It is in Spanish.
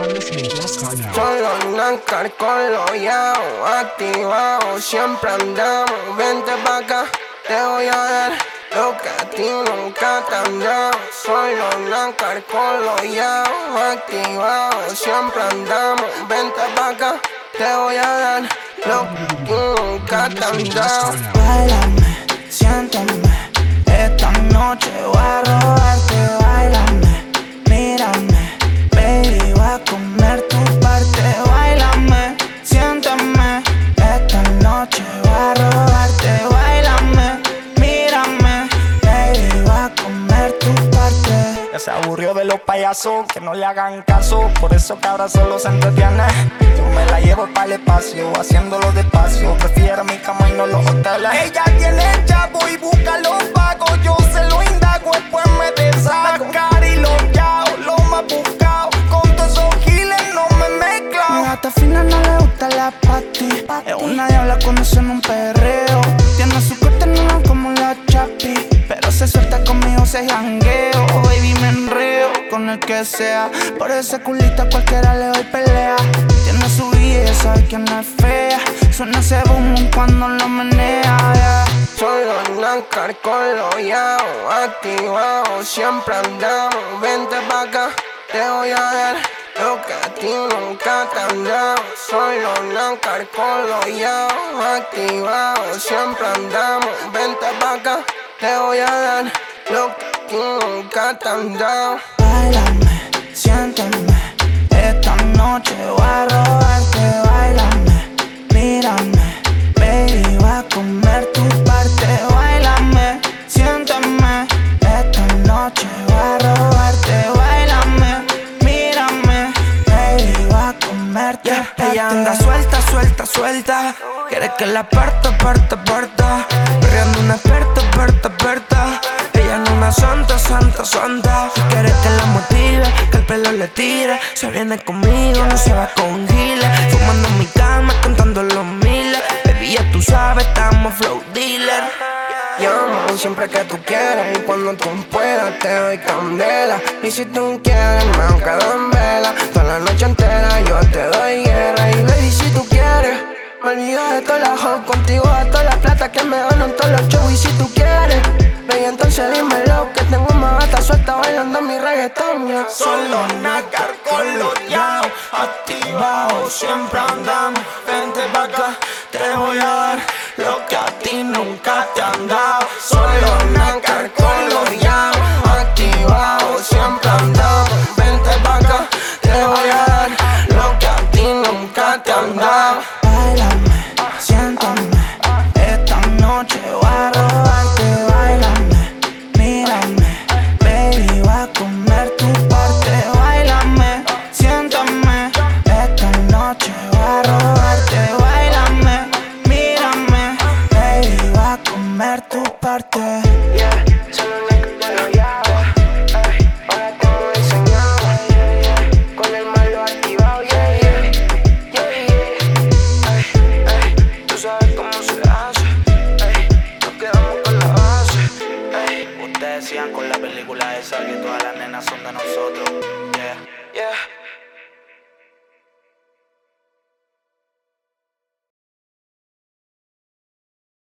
Solo Nancar con lo yao, activado, siempre andamos, vente pa' acá, te voy a dar lo que a ti nunca te han dado. Solo Nancar con lo yao, activado, siempre andamos, vente pa' acá, te voy a dar lo que nunca te han dado. Bailame, siéntame, esta noche voy a robarte, que no le hagan caso, por eso que ahora solo se entretiene. Yo me la llevo para el espacio, haciéndolo despacio. Prefiero mi cama y no los hoteles. Ella tiene el chavo y busca los pagos. Yo se lo indago, después me deshago. Cari los yao, lo más buscado. Con todos esos giles no me Mi mezclao. gata fina no le gusta la pati. Es una diabla cuando suena un perreo. Tiene su corte no como la chapi. Pero se suelta conmigo, se jangueo. Con el que sea. Por ese culito a cualquiera le doy pelea. Tiene su vida sabe que no es fea. Suena ese boom cuando lo menea. yeah. Solo Nancar con lo yao, activado, siempre andamos, vente pa' acá, te voy a dar lo que a ti nunca te han dado. Solo Nancar con lo yao, activado, siempre andamos, vente pa' acá, te voy a dar lo que a ti nunca te han dado. Bailame, siéntame, esta noche voy a robarte, bailame, mírame, baby, voy a comer tu parte, bailame, siéntame, esta noche voy a robarte, bailame, mírame, baby, voy a comer tu Yeah, parte. ella anda suelta, suelta, suelta. Quiere que la parta, parta, parta. Santa. Quiere que la motive, que el pelo le tire. Se viene conmigo, no se va con giles. Fumando en mi cama, cantando los miles. Baby, ya tú sabes, estamos flow dealer. Llamo siempre que tú quieras y cuando tú puedas te doy candela. Y si tú quieres, me han reggaetón. yeah. Solo nacar con los yao Activado, siempre andamos Vente pa' acá, te voy a dar Lo que a ti nunca te han dado con los yao, activado, siempre andamos. Vente pa' acá, te voy a dar lo que a ti nunca te han dado. Bailame, siéntame, esta noche voy base. Ay, Ustedes decían con la película esa que todas las nenas son de nosotros Yeah yeah.